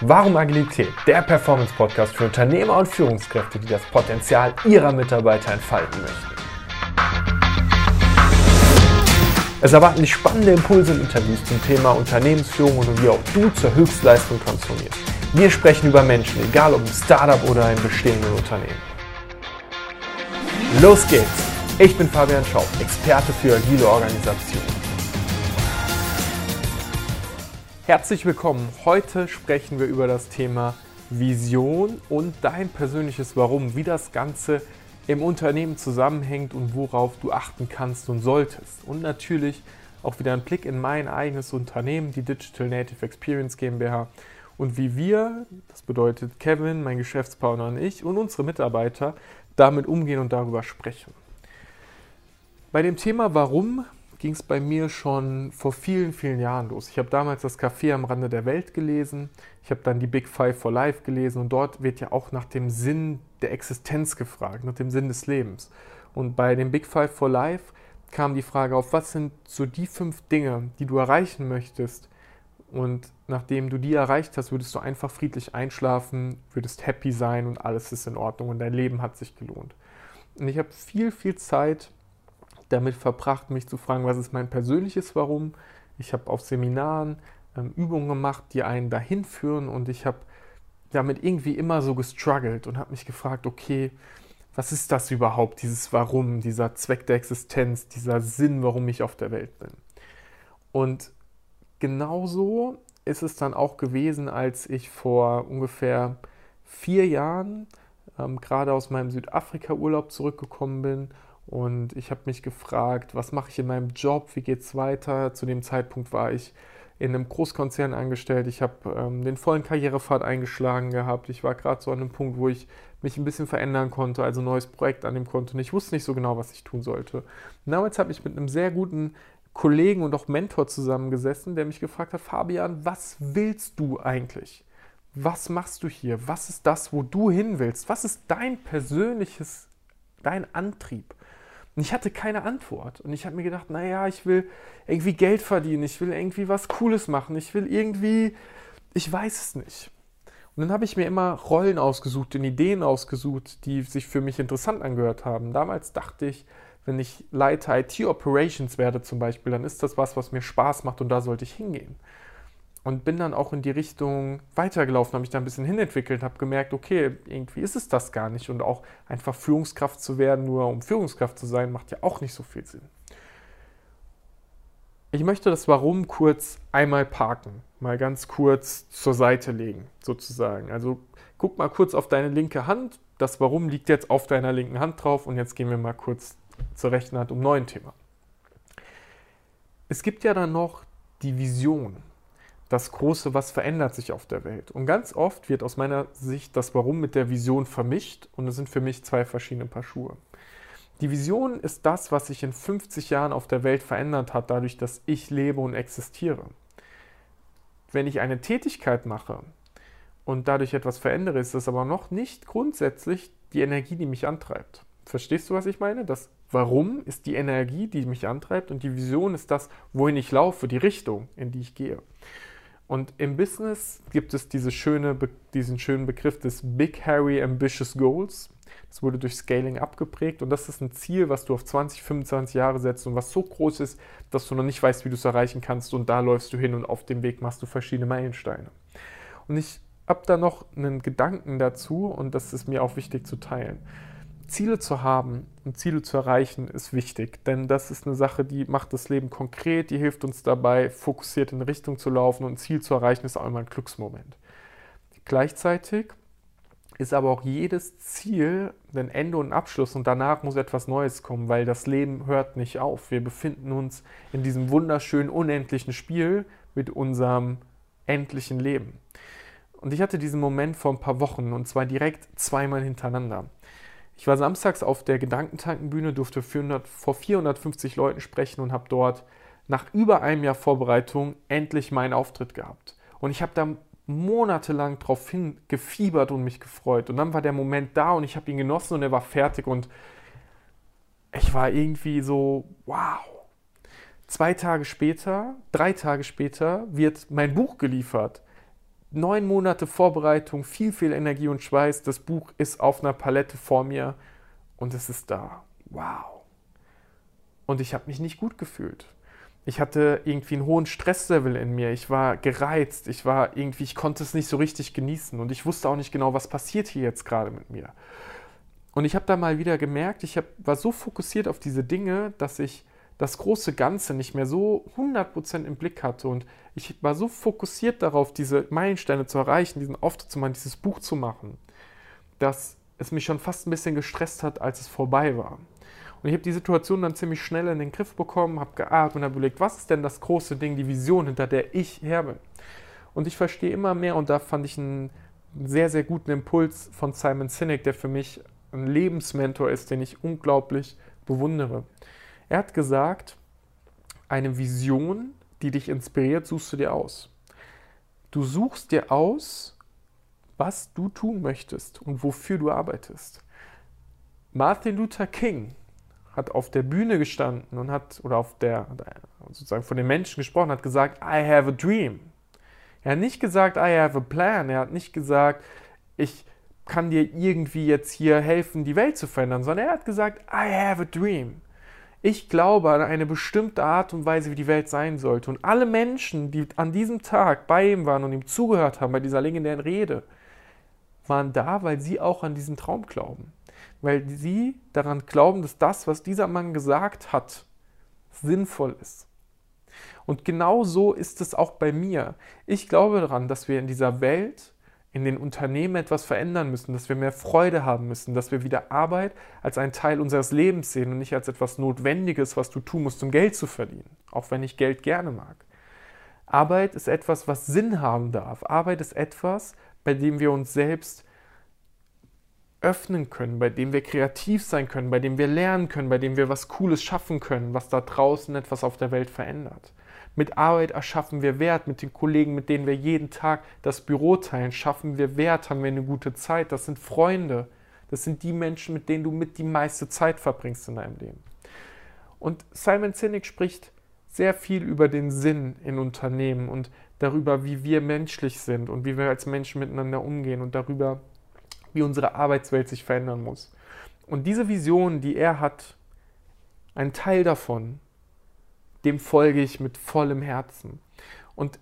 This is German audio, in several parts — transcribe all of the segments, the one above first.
Warum Agilität? Der Performance-Podcast für Unternehmer und Führungskräfte, die das Potenzial ihrer Mitarbeiter entfalten möchten. Es erwarten dich spannende Impulse und Interviews zum Thema Unternehmensführung und wie auch du zur Höchstleistung transformierst. Wir sprechen über Menschen, egal ob im Startup oder im bestehenden Unternehmen. Los geht's! Ich bin Fabian Schaub, Experte für agile Organisation. Herzlich willkommen. Heute sprechen wir über das Thema Vision und dein persönliches Warum, wie das Ganze im Unternehmen zusammenhängt und worauf du achten kannst und solltest. Und natürlich auch wieder ein Blick in mein eigenes Unternehmen, die Digital Native Experience GmbH und wie wir, das bedeutet Kevin, mein Geschäftspartner und ich und unsere Mitarbeiter, damit umgehen und darüber sprechen. Bei dem Thema Warum ging es bei mir schon vor vielen, vielen Jahren los. Ich habe damals das Café am Rande der Welt gelesen. Ich habe dann die Big Five for Life gelesen und dort wird ja auch nach dem Sinn der Existenz gefragt, nach dem Sinn des Lebens. Und bei dem Big Five for Life kam die Frage auf, was sind so die fünf Dinge, die du erreichen möchtest? Und nachdem du die erreicht hast, würdest du einfach friedlich einschlafen, würdest happy sein und alles ist in Ordnung und dein Leben hat sich gelohnt. Und ich habe viel, viel Zeit damit verbracht, mich zu fragen, was ist mein persönliches Warum. Ich habe auf Seminaren ähm, Übungen gemacht, die einen dahin führen und ich habe damit irgendwie immer so gestruggelt und habe mich gefragt, okay, was ist das überhaupt, dieses Warum, dieser Zweck der Existenz, dieser Sinn, warum ich auf der Welt bin. Und genauso ist es dann auch gewesen, als ich vor ungefähr vier Jahren ähm, gerade aus meinem Südafrika-Urlaub zurückgekommen bin und ich habe mich gefragt, was mache ich in meinem Job, wie geht es weiter. Zu dem Zeitpunkt war ich in einem Großkonzern angestellt. Ich habe ähm, den vollen Karrierepfad eingeschlagen gehabt. Ich war gerade so an einem Punkt, wo ich mich ein bisschen verändern konnte, also ein neues Projekt annehmen konnte. Und ich wusste nicht so genau, was ich tun sollte. Und damals habe ich mit einem sehr guten Kollegen und auch Mentor zusammengesessen, der mich gefragt hat, Fabian, was willst du eigentlich? Was machst du hier? Was ist das, wo du hin willst? Was ist dein persönliches, dein Antrieb? Und ich hatte keine Antwort. Und ich habe mir gedacht, naja, ich will irgendwie Geld verdienen, ich will irgendwie was Cooles machen, ich will irgendwie, ich weiß es nicht. Und dann habe ich mir immer Rollen ausgesucht und Ideen ausgesucht, die sich für mich interessant angehört haben. Damals dachte ich, wenn ich Leiter IT Operations werde zum Beispiel, dann ist das was, was mir Spaß macht und da sollte ich hingehen und bin dann auch in die Richtung weitergelaufen, habe mich da ein bisschen hinentwickelt, habe gemerkt, okay, irgendwie ist es das gar nicht und auch einfach Führungskraft zu werden, nur um Führungskraft zu sein, macht ja auch nicht so viel Sinn. Ich möchte das Warum kurz einmal parken, mal ganz kurz zur Seite legen, sozusagen. Also guck mal kurz auf deine linke Hand, das Warum liegt jetzt auf deiner linken Hand drauf und jetzt gehen wir mal kurz zur rechten Hand um ein neues Thema. Es gibt ja dann noch die Vision das Große, was verändert sich auf der Welt. Und ganz oft wird aus meiner Sicht das Warum mit der Vision vermischt und es sind für mich zwei verschiedene Paar Schuhe. Die Vision ist das, was sich in 50 Jahren auf der Welt verändert hat, dadurch, dass ich lebe und existiere. Wenn ich eine Tätigkeit mache und dadurch etwas verändere, ist das aber noch nicht grundsätzlich die Energie, die mich antreibt. Verstehst du, was ich meine? Das Warum ist die Energie, die mich antreibt und die Vision ist das, wohin ich laufe, die Richtung, in die ich gehe. Und im Business gibt es diese schöne, diesen schönen Begriff des Big Hairy Ambitious Goals. Das wurde durch Scaling abgeprägt und das ist ein Ziel, was du auf 20, 25 Jahre setzt und was so groß ist, dass du noch nicht weißt, wie du es erreichen kannst und da läufst du hin und auf dem Weg machst du verschiedene Meilensteine. Und ich habe da noch einen Gedanken dazu und das ist mir auch wichtig zu teilen. Ziele zu haben und Ziele zu erreichen ist wichtig, denn das ist eine Sache, die macht das Leben konkret, die hilft uns dabei, fokussiert in Richtung zu laufen und ein Ziel zu erreichen ist auch immer ein Glücksmoment. Gleichzeitig ist aber auch jedes Ziel ein Ende und Abschluss und danach muss etwas Neues kommen, weil das Leben hört nicht auf. Wir befinden uns in diesem wunderschönen, unendlichen Spiel mit unserem endlichen Leben. Und ich hatte diesen Moment vor ein paar Wochen und zwar direkt zweimal hintereinander. Ich war samstags auf der Gedankentankenbühne, durfte 400, vor 450 Leuten sprechen und habe dort nach über einem Jahr Vorbereitung endlich meinen Auftritt gehabt. Und ich habe da monatelang drauf hin gefiebert und mich gefreut. Und dann war der Moment da und ich habe ihn genossen und er war fertig und ich war irgendwie so, wow. Zwei Tage später, drei Tage später wird mein Buch geliefert neun Monate Vorbereitung, viel, viel Energie und Schweiß. Das Buch ist auf einer Palette vor mir und es ist da. Wow. Und ich habe mich nicht gut gefühlt. Ich hatte irgendwie einen hohen Stresslevel in mir. Ich war gereizt. Ich war irgendwie, ich konnte es nicht so richtig genießen. Und ich wusste auch nicht genau, was passiert hier jetzt gerade mit mir. Und ich habe da mal wieder gemerkt, ich hab, war so fokussiert auf diese Dinge, dass ich das große Ganze nicht mehr so 100% im Blick hatte. Und ich war so fokussiert darauf, diese Meilensteine zu erreichen, diesen Auftritt zu machen, dieses Buch zu machen, dass es mich schon fast ein bisschen gestresst hat, als es vorbei war. Und ich habe die Situation dann ziemlich schnell in den Griff bekommen, habe geatmet und habe überlegt, was ist denn das große Ding, die Vision, hinter der ich her bin. Und ich verstehe immer mehr, und da fand ich einen sehr, sehr guten Impuls von Simon Sinek, der für mich ein Lebensmentor ist, den ich unglaublich bewundere. Er hat gesagt, eine Vision, die dich inspiriert, suchst du dir aus. Du suchst dir aus, was du tun möchtest und wofür du arbeitest. Martin Luther King hat auf der Bühne gestanden und hat, oder auf der, sozusagen von den Menschen gesprochen, hat gesagt, I have a dream. Er hat nicht gesagt, I have a plan. Er hat nicht gesagt, ich kann dir irgendwie jetzt hier helfen, die Welt zu verändern, sondern er hat gesagt, I have a dream. Ich glaube an eine bestimmte Art und Weise, wie die Welt sein sollte. Und alle Menschen, die an diesem Tag bei ihm waren und ihm zugehört haben, bei dieser legendären Rede, waren da, weil sie auch an diesen Traum glauben weil sie daran glauben, dass das, was dieser Mann gesagt hat, sinnvoll ist. Und genau so ist es auch bei mir. Ich glaube daran, dass wir in dieser Welt, in den Unternehmen etwas verändern müssen, dass wir mehr Freude haben müssen, dass wir wieder Arbeit als einen Teil unseres Lebens sehen und nicht als etwas Notwendiges, was du tun musst, um Geld zu verdienen, auch wenn ich Geld gerne mag. Arbeit ist etwas, was Sinn haben darf. Arbeit ist etwas, bei dem wir uns selbst öffnen können, bei dem wir kreativ sein können, bei dem wir lernen können, bei dem wir was Cooles schaffen können, was da draußen etwas auf der Welt verändert. Mit Arbeit erschaffen wir Wert, mit den Kollegen, mit denen wir jeden Tag das Büro teilen, schaffen wir Wert, haben wir eine gute Zeit. Das sind Freunde, das sind die Menschen, mit denen du mit die meiste Zeit verbringst in deinem Leben. Und Simon Sinek spricht sehr viel über den Sinn in Unternehmen und darüber, wie wir menschlich sind und wie wir als Menschen miteinander umgehen und darüber, wie unsere Arbeitswelt sich verändern muss. Und diese Vision, die er hat, ein Teil davon, dem folge ich mit vollem Herzen. Und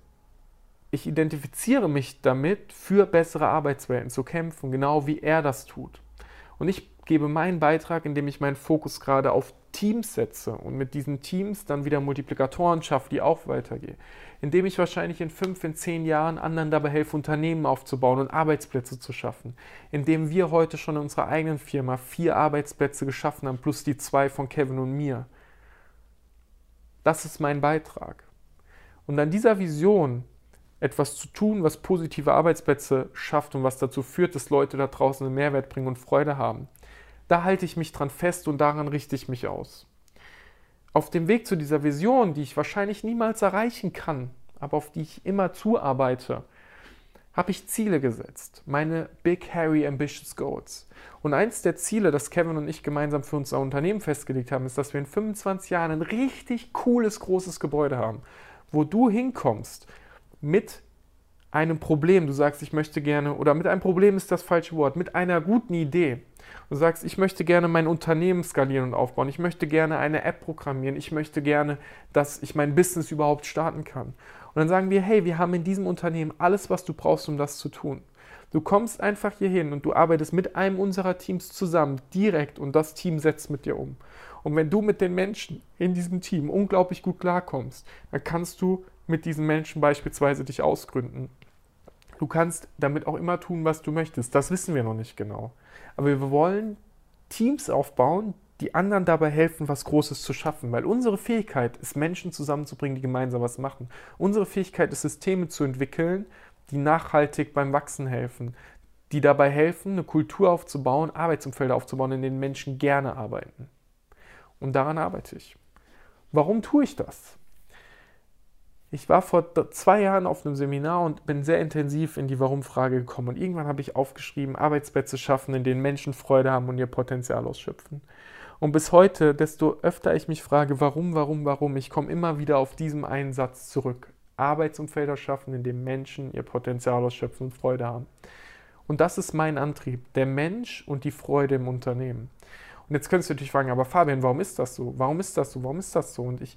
ich identifiziere mich damit, für bessere Arbeitswelten zu kämpfen, genau wie er das tut. Und ich gebe meinen Beitrag, indem ich meinen Fokus gerade auf Teams setze und mit diesen Teams dann wieder Multiplikatoren schaffe, die auch weitergehen. Indem ich wahrscheinlich in fünf, in zehn Jahren anderen dabei helfe, Unternehmen aufzubauen und Arbeitsplätze zu schaffen. Indem wir heute schon in unserer eigenen Firma vier Arbeitsplätze geschaffen haben, plus die zwei von Kevin und mir. Das ist mein Beitrag. Und an dieser Vision etwas zu tun, was positive Arbeitsplätze schafft und was dazu führt, dass Leute da draußen einen Mehrwert bringen und Freude haben da halte ich mich dran fest und daran richte ich mich aus. Auf dem Weg zu dieser Vision, die ich wahrscheinlich niemals erreichen kann, aber auf die ich immer zuarbeite, habe ich Ziele gesetzt, meine Big Hairy Ambitious Goals. Und eins der Ziele, das Kevin und ich gemeinsam für unser Unternehmen festgelegt haben, ist, dass wir in 25 Jahren ein richtig cooles, großes Gebäude haben, wo du hinkommst mit einem Problem, du sagst, ich möchte gerne, oder mit einem Problem ist das falsche Wort, mit einer guten Idee. Du sagst, ich möchte gerne mein Unternehmen skalieren und aufbauen, ich möchte gerne eine App programmieren, ich möchte gerne, dass ich mein Business überhaupt starten kann. Und dann sagen wir, hey, wir haben in diesem Unternehmen alles, was du brauchst, um das zu tun. Du kommst einfach hier hin und du arbeitest mit einem unserer Teams zusammen, direkt, und das Team setzt mit dir um. Und wenn du mit den Menschen in diesem Team unglaublich gut klarkommst, dann kannst du mit diesen Menschen beispielsweise dich ausgründen. Du kannst damit auch immer tun, was du möchtest. Das wissen wir noch nicht genau. Aber wir wollen Teams aufbauen, die anderen dabei helfen, was Großes zu schaffen. Weil unsere Fähigkeit ist, Menschen zusammenzubringen, die gemeinsam was machen. Unsere Fähigkeit ist, Systeme zu entwickeln, die nachhaltig beim Wachsen helfen, die dabei helfen, eine Kultur aufzubauen, Arbeitsumfelder aufzubauen, in denen Menschen gerne arbeiten. Und daran arbeite ich. Warum tue ich das? Ich war vor zwei Jahren auf einem Seminar und bin sehr intensiv in die Warum-Frage gekommen. Und irgendwann habe ich aufgeschrieben, Arbeitsplätze schaffen, in denen Menschen Freude haben und ihr Potenzial ausschöpfen. Und bis heute, desto öfter ich mich frage, warum, warum, warum, ich komme immer wieder auf diesen einen Satz zurück. Arbeitsumfelder schaffen, in denen Menschen ihr Potenzial ausschöpfen und Freude haben. Und das ist mein Antrieb, der Mensch und die Freude im Unternehmen. Und jetzt könntest du natürlich fragen, aber Fabian, warum ist das so? Warum ist das so? Warum ist das so? Und ich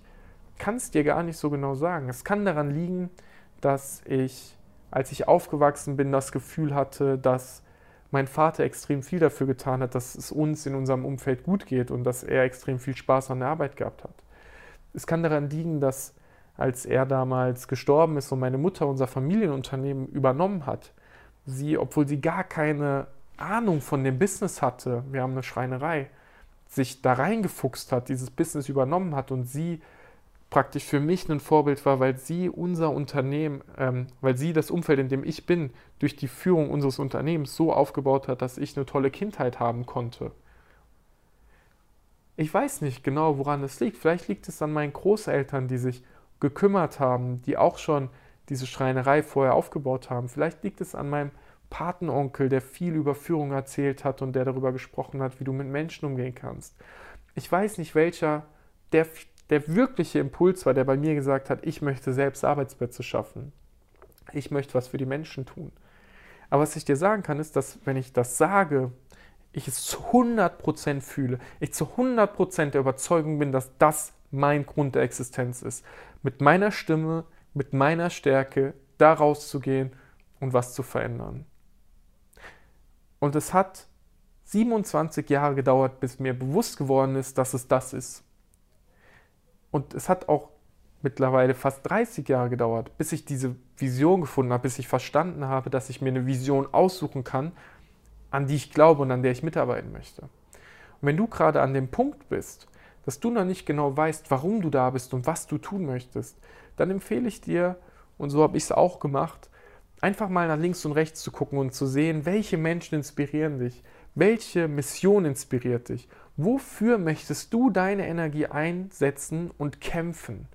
kann es dir gar nicht so genau sagen. Es kann daran liegen, dass ich, als ich aufgewachsen bin, das Gefühl hatte, dass mein Vater extrem viel dafür getan hat, dass es uns in unserem Umfeld gut geht und dass er extrem viel Spaß an der Arbeit gehabt hat. Es kann daran liegen, dass als er damals gestorben ist und meine Mutter unser Familienunternehmen übernommen hat, sie, obwohl sie gar keine Ahnung von dem Business hatte, wir haben eine Schreinerei, sich da reingefuchst hat, dieses Business übernommen hat und sie praktisch für mich ein Vorbild war, weil sie unser Unternehmen, ähm, weil sie das Umfeld, in dem ich bin, durch die Führung unseres Unternehmens so aufgebaut hat, dass ich eine tolle Kindheit haben konnte. Ich weiß nicht genau, woran es liegt. Vielleicht liegt es an meinen Großeltern, die sich gekümmert haben, die auch schon diese Schreinerei vorher aufgebaut haben. Vielleicht liegt es an meinem Patenonkel, der viel über Führung erzählt hat und der darüber gesprochen hat, wie du mit Menschen umgehen kannst. Ich weiß nicht, welcher der, der wirkliche Impuls war, der bei mir gesagt hat, ich möchte selbst Arbeitsplätze schaffen. Ich möchte was für die Menschen tun. Aber was ich dir sagen kann, ist, dass wenn ich das sage, ich es zu 100% fühle, ich zu 100% der Überzeugung bin, dass das mein Grund der Existenz ist. Mit meiner Stimme, mit meiner Stärke da rauszugehen und was zu verändern. Und es hat 27 Jahre gedauert, bis mir bewusst geworden ist, dass es das ist. Und es hat auch mittlerweile fast 30 Jahre gedauert, bis ich diese Vision gefunden habe, bis ich verstanden habe, dass ich mir eine Vision aussuchen kann, an die ich glaube und an der ich mitarbeiten möchte. Und wenn du gerade an dem Punkt bist, dass du noch nicht genau weißt, warum du da bist und was du tun möchtest, dann empfehle ich dir, und so habe ich es auch gemacht, einfach mal nach links und rechts zu gucken und zu sehen, welche Menschen inspirieren dich, welche Mission inspiriert dich, wofür möchtest du deine Energie einsetzen und kämpfen,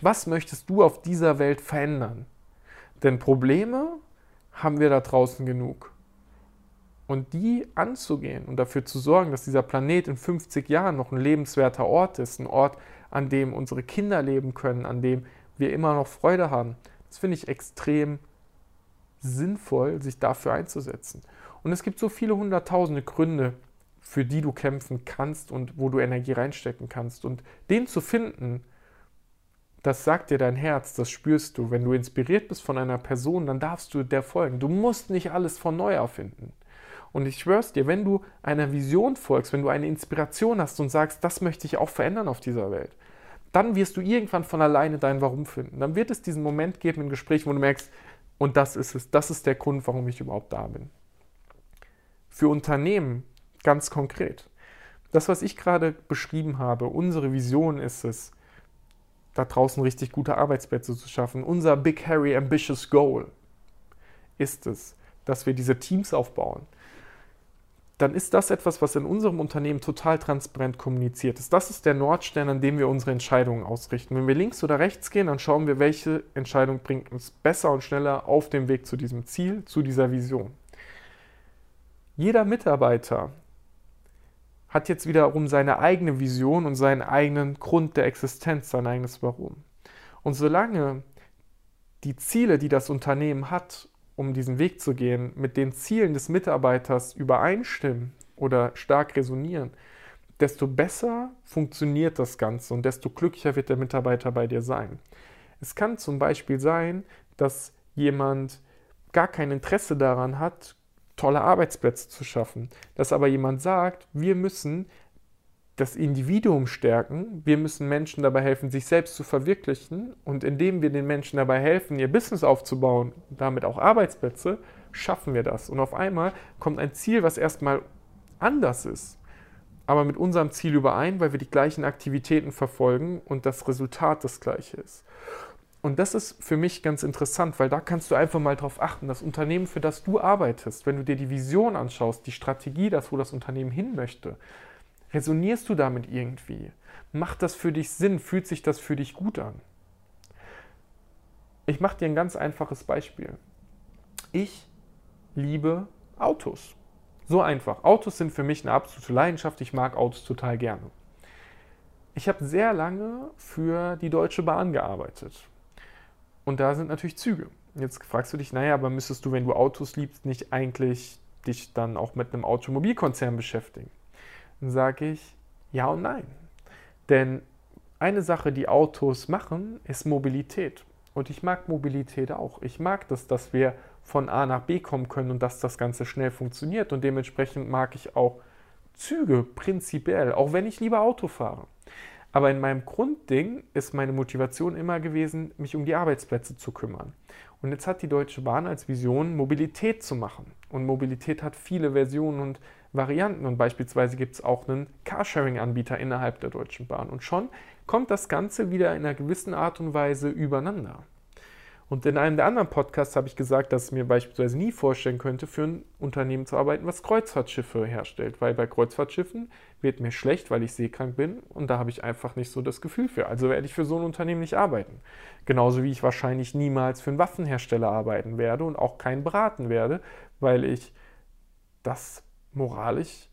was möchtest du auf dieser Welt verändern. Denn Probleme haben wir da draußen genug. Und die anzugehen und dafür zu sorgen, dass dieser Planet in 50 Jahren noch ein lebenswerter Ort ist, ein Ort, an dem unsere Kinder leben können, an dem wir immer noch Freude haben. Das finde ich extrem sinnvoll, sich dafür einzusetzen. Und es gibt so viele hunderttausende Gründe, für die du kämpfen kannst und wo du Energie reinstecken kannst. Und den zu finden, das sagt dir dein Herz, das spürst du. Wenn du inspiriert bist von einer Person, dann darfst du der folgen. Du musst nicht alles von neu erfinden. Und ich schwör's dir, wenn du einer Vision folgst, wenn du eine Inspiration hast und sagst, das möchte ich auch verändern auf dieser Welt, dann wirst du irgendwann von alleine dein Warum finden. Dann wird es diesen Moment geben im Gespräch, wo du merkst, und das ist es, das ist der Grund, warum ich überhaupt da bin. Für Unternehmen ganz konkret. Das, was ich gerade beschrieben habe, unsere Vision ist es, da draußen richtig gute Arbeitsplätze zu schaffen. Unser Big Harry Ambitious Goal ist es, dass wir diese Teams aufbauen, dann ist das etwas, was in unserem Unternehmen total transparent kommuniziert ist. Das ist der Nordstern, an dem wir unsere Entscheidungen ausrichten. Wenn wir links oder rechts gehen, dann schauen wir, welche Entscheidung bringt uns besser und schneller auf dem Weg zu diesem Ziel, zu dieser Vision. Jeder Mitarbeiter hat jetzt wiederum seine eigene Vision und seinen eigenen Grund der Existenz, sein eigenes Warum. Und solange die Ziele, die das Unternehmen hat um diesen Weg zu gehen, mit den Zielen des Mitarbeiters übereinstimmen oder stark resonieren, desto besser funktioniert das Ganze und desto glücklicher wird der Mitarbeiter bei dir sein. Es kann zum Beispiel sein, dass jemand gar kein Interesse daran hat, tolle Arbeitsplätze zu schaffen, dass aber jemand sagt, wir müssen das Individuum stärken. Wir müssen Menschen dabei helfen, sich selbst zu verwirklichen. Und indem wir den Menschen dabei helfen, ihr Business aufzubauen, damit auch Arbeitsplätze, schaffen wir das. Und auf einmal kommt ein Ziel, was erstmal anders ist, aber mit unserem Ziel überein, weil wir die gleichen Aktivitäten verfolgen und das Resultat das gleiche ist. Und das ist für mich ganz interessant, weil da kannst du einfach mal darauf achten, das Unternehmen, für das du arbeitest, wenn du dir die Vision anschaust, die Strategie, das, wo das Unternehmen hin möchte, Resonierst du damit irgendwie? Macht das für dich Sinn? Fühlt sich das für dich gut an? Ich mache dir ein ganz einfaches Beispiel. Ich liebe Autos. So einfach. Autos sind für mich eine absolute Leidenschaft. Ich mag Autos total gerne. Ich habe sehr lange für die Deutsche Bahn gearbeitet. Und da sind natürlich Züge. Jetzt fragst du dich, naja, aber müsstest du, wenn du Autos liebst, nicht eigentlich dich dann auch mit einem Automobilkonzern beschäftigen? Dann sage ich ja und nein. Denn eine Sache, die Autos machen, ist Mobilität. Und ich mag Mobilität auch. Ich mag das, dass wir von A nach B kommen können und dass das Ganze schnell funktioniert. Und dementsprechend mag ich auch Züge prinzipiell, auch wenn ich lieber Auto fahre. Aber in meinem Grundding ist meine Motivation immer gewesen, mich um die Arbeitsplätze zu kümmern. Und jetzt hat die Deutsche Bahn als Vision, Mobilität zu machen. Und Mobilität hat viele Versionen und Varianten. Und beispielsweise gibt es auch einen Carsharing-Anbieter innerhalb der Deutschen Bahn. Und schon kommt das Ganze wieder in einer gewissen Art und Weise übereinander. Und in einem der anderen Podcasts habe ich gesagt, dass ich mir beispielsweise nie vorstellen könnte, für ein Unternehmen zu arbeiten, was Kreuzfahrtschiffe herstellt. Weil bei Kreuzfahrtschiffen wird mir schlecht, weil ich seekrank bin und da habe ich einfach nicht so das Gefühl für. Also werde ich für so ein Unternehmen nicht arbeiten. Genauso wie ich wahrscheinlich niemals für einen Waffenhersteller arbeiten werde und auch keinen beraten werde, weil ich das moralisch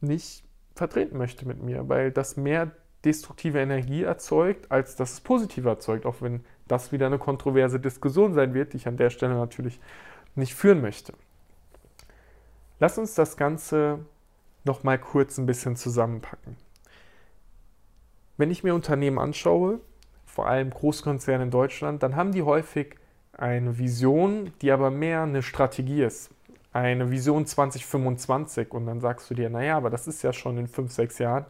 nicht vertreten möchte mit mir, weil das mehr destruktive Energie erzeugt, als dass es positive erzeugt, auch wenn das wieder eine kontroverse Diskussion sein wird, die ich an der Stelle natürlich nicht führen möchte. Lass uns das Ganze noch mal kurz ein bisschen zusammenpacken. Wenn ich mir Unternehmen anschaue, vor allem Großkonzerne in Deutschland, dann haben die häufig eine Vision, die aber mehr eine Strategie ist. Eine Vision 2025 und dann sagst du dir, naja, aber das ist ja schon in fünf, sechs Jahren,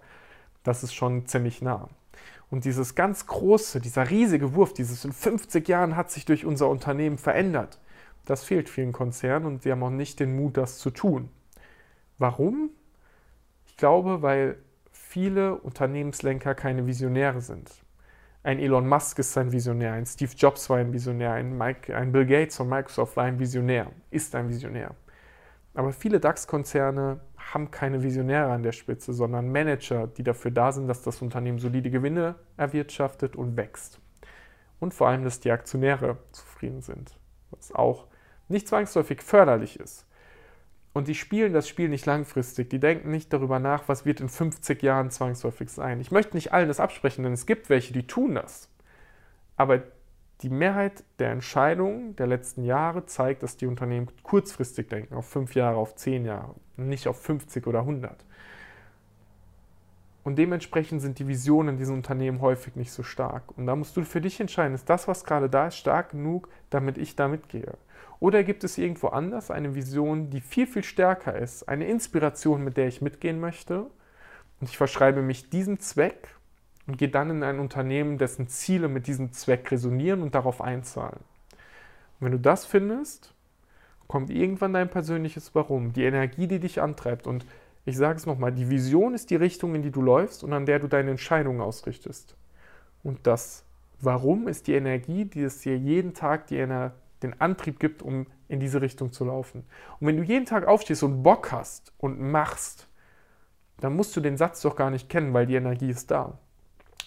das ist schon ziemlich nah. Und dieses ganz große, dieser riesige Wurf, dieses in 50 Jahren hat sich durch unser Unternehmen verändert, das fehlt vielen Konzernen und sie haben auch nicht den Mut, das zu tun. Warum? Ich glaube, weil viele Unternehmenslenker keine Visionäre sind. Ein Elon Musk ist ein Visionär, ein Steve Jobs war ein Visionär, ein, Mike, ein Bill Gates von Microsoft war ein Visionär, ist ein Visionär. Aber viele DAX-Konzerne haben keine Visionäre an der Spitze, sondern Manager, die dafür da sind, dass das Unternehmen solide Gewinne erwirtschaftet und wächst. Und vor allem, dass die Aktionäre zufrieden sind, was auch nicht zwangsläufig förderlich ist. Und die spielen das Spiel nicht langfristig. Die denken nicht darüber nach, was wird in 50 Jahren zwangsläufig sein. Ich möchte nicht allen das absprechen, denn es gibt welche, die tun das. Aber die Mehrheit der Entscheidungen der letzten Jahre zeigt, dass die Unternehmen kurzfristig denken, auf fünf Jahre, auf zehn Jahre, nicht auf 50 oder 100. Und dementsprechend sind die Visionen in diesen Unternehmen häufig nicht so stark. Und da musst du für dich entscheiden, ist das, was gerade da ist, stark genug, damit ich da mitgehe? Oder gibt es irgendwo anders eine Vision, die viel, viel stärker ist, eine Inspiration, mit der ich mitgehen möchte? Und ich verschreibe mich diesem Zweck und gehe dann in ein Unternehmen, dessen Ziele mit diesem Zweck resonieren und darauf einzahlen. Und wenn du das findest, kommt irgendwann dein persönliches Warum, die Energie, die dich antreibt. Und ich sage es nochmal, die Vision ist die Richtung, in die du läufst und an der du deine Entscheidungen ausrichtest. Und das Warum ist die Energie, die es dir jeden Tag die den Antrieb gibt, um in diese Richtung zu laufen. Und wenn du jeden Tag aufstehst und Bock hast und machst, dann musst du den Satz doch gar nicht kennen, weil die Energie ist da.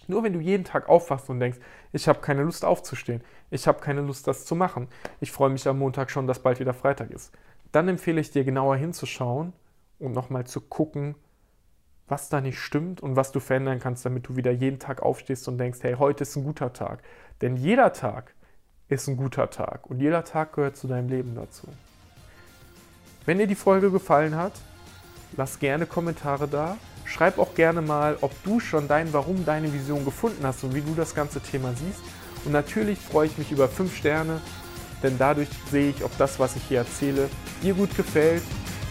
Nur wenn du jeden Tag aufwachst und denkst, ich habe keine Lust aufzustehen, ich habe keine Lust, das zu machen, ich freue mich am Montag schon, dass bald wieder Freitag ist, dann empfehle ich dir genauer hinzuschauen und nochmal zu gucken, was da nicht stimmt und was du verändern kannst, damit du wieder jeden Tag aufstehst und denkst, hey, heute ist ein guter Tag. Denn jeder Tag ist ein guter Tag und jeder Tag gehört zu deinem Leben dazu. Wenn dir die Folge gefallen hat, lass gerne Kommentare da Schreib auch gerne mal, ob du schon dein Warum, deine Vision gefunden hast und wie du das ganze Thema siehst. Und natürlich freue ich mich über 5 Sterne, denn dadurch sehe ich, ob das, was ich hier erzähle, dir gut gefällt.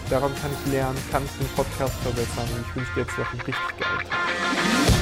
Daran kann ich lernen, kann ich den Podcast verbessern und ich wünsche dir jetzt noch einen richtig geilen Tag.